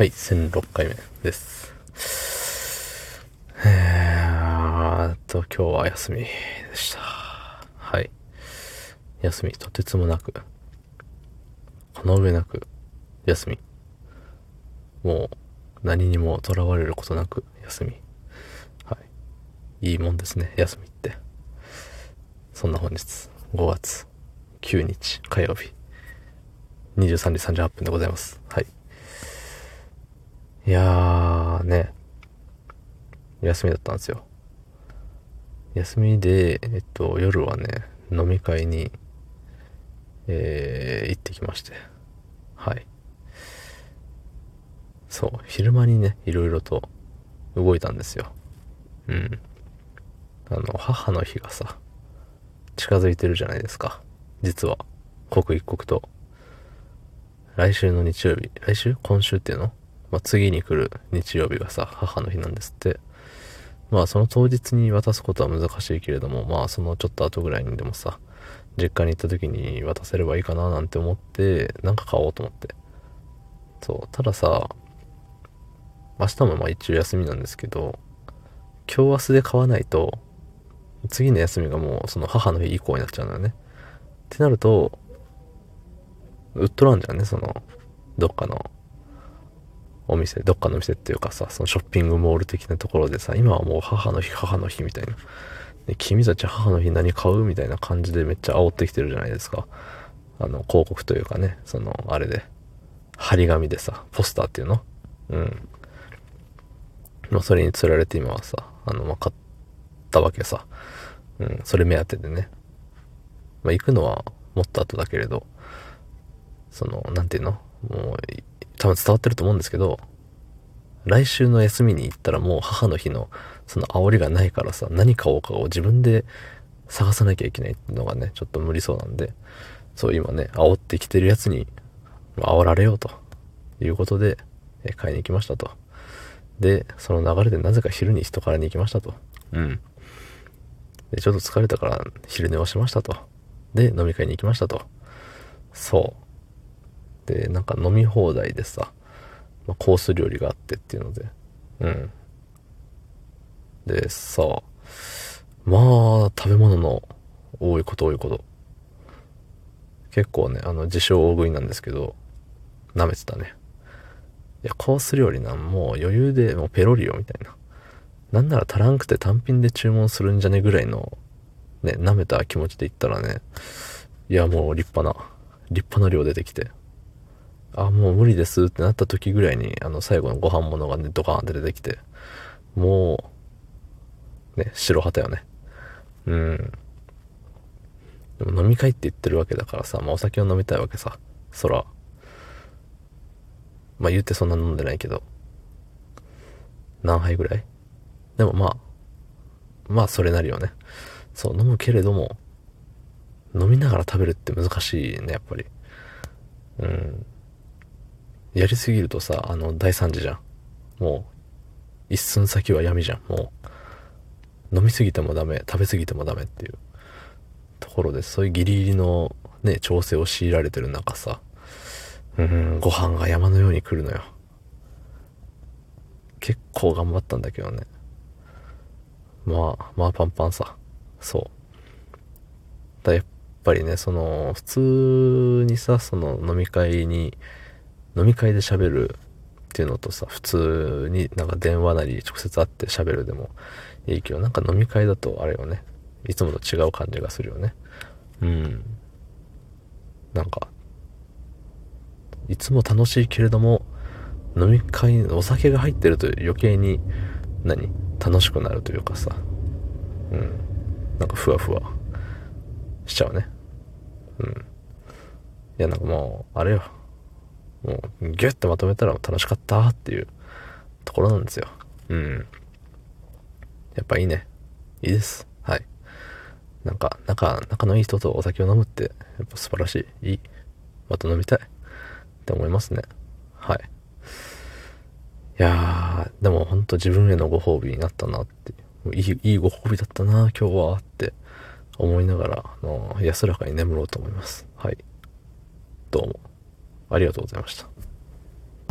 はい、1006回目です。えーっと、今日は休みでした。はい。休み、とてつもなく、この上なく、休み。もう、何にも囚われることなく、休み。はい。いいもんですね、休みって。そんな本日、5月9日火曜日、23時38分でございます。はい。いやーね、休みだったんですよ。休みで、えっと、夜はね、飲み会に、えー、行ってきまして。はい。そう、昼間にね、いろいろと動いたんですよ。うん。あの、母の日がさ、近づいてるじゃないですか。実は、刻一刻と。来週の日曜日、来週？今週っていうの？まあ、次に来る日曜日がさ、母の日なんですって。まあ、その当日に渡すことは難しいけれども、まあ、そのちょっと後ぐらいにでもさ、実家に行った時に渡せればいいかななんて思って、なんか買おうと思って。そう、たださ、明日もまあ一応休みなんですけど、今日明日で買わないと、次の休みがもうその母の日以降になっちゃうのよね。ってなると、売っとらんじゃんね、その、どっかのお店、どっかのお店っていうかさ、そのショッピングモール的なところでさ、今はもう母の日、母の日みたいな。で君たち母の日何買うみたいな感じでめっちゃ煽ってきてるじゃないですか。あの、広告というかね、その、あれで、張り紙でさ、ポスターっていうの？うん。まあ、それに釣られて今はさ、あの、まあ、買ったわけさ。うん、それ目当てでね。まあ、行くのはもっと後だけれど、その、なんていうの？もう、多分伝わってると思うんですけど、来週の休みに行ったらもう母の日のその煽りがないからさ、何買おうかを自分で探さなきゃいけないってのがね、ちょっと無理そうなんで、そう今ね、煽ってきてるやつに、煽られようということで、え買いに行きましたと。で、その流れでなぜか昼に人からに行きましたと。うん。で、ちょっと疲れたから昼寝をしましたと。で、飲み会に行きましたと。そう。なんか飲み放題でさ、まあ、コース料理があってっていうので、うん。で、さ、まあ、食べ物の多いこと多いこと。結構ね、あの、自称大食いなんですけど、舐めてたね。いや、コース料理なんもう余裕でもうペロリよみたいな。なんなら足らんくて単品で注文するんじゃねぐらいの、ね、舐めた気持ちで言ったらね、いや、もう立派な、立派な量出てきて、あ、もう無理ですってなった時ぐらいに、あの、最後のご飯物がね、ドカーンって出てきて、もう、ね、白旗よね。うん。でも飲み会って言ってるわけだからさ、まあお酒を飲みたいわけさ。そら。まあ言ってそんな飲んでないけど。何杯ぐらい？でもまあ、まあそれなりよね。そう、飲むけれども、飲みながら食べるって難しいね、やっぱり。うん。やりすぎるとさ、あの、大惨事じゃん。もう、一寸先は闇じゃん。もう、飲みすぎてもダメ、食べすぎてもダメっていうところで、そういうギリギリのね、調整を強いられてる中さ、うん、ご飯が山のように来るのよ。結構頑張ったんだけどね。まあ、まあパンパンさ。そう。だやっぱりね、その、普通にさ、その飲み会に、飲み会で喋るっていうのとさ、普通になんか電話なり直接会って喋るでもいいけど、なんか飲み会だとあれよね。いつもと違う感じがするよね。うん。なんか、いつも楽しいけれども、飲み会、お酒が入ってると余計に、何？楽しくなるというかさ、うん。なんかふわふわしちゃうね。うん。いや、なんかもう、あれよ。もう、ギュッとまとめたら楽しかったっていうところなんですよ。うん。やっぱいいね。いいです。はい。なんか、仲、仲のいい人とお酒を飲むって、やっぱ素晴らしい。いい。また飲みたい。って思いますね。はい。いやー、でも本当自分へのご褒美になったなって。もういい、いいご褒美だったな、今日はって思いながら、あの安らかに眠ろうと思います。はい。どうも。ありがとうございました。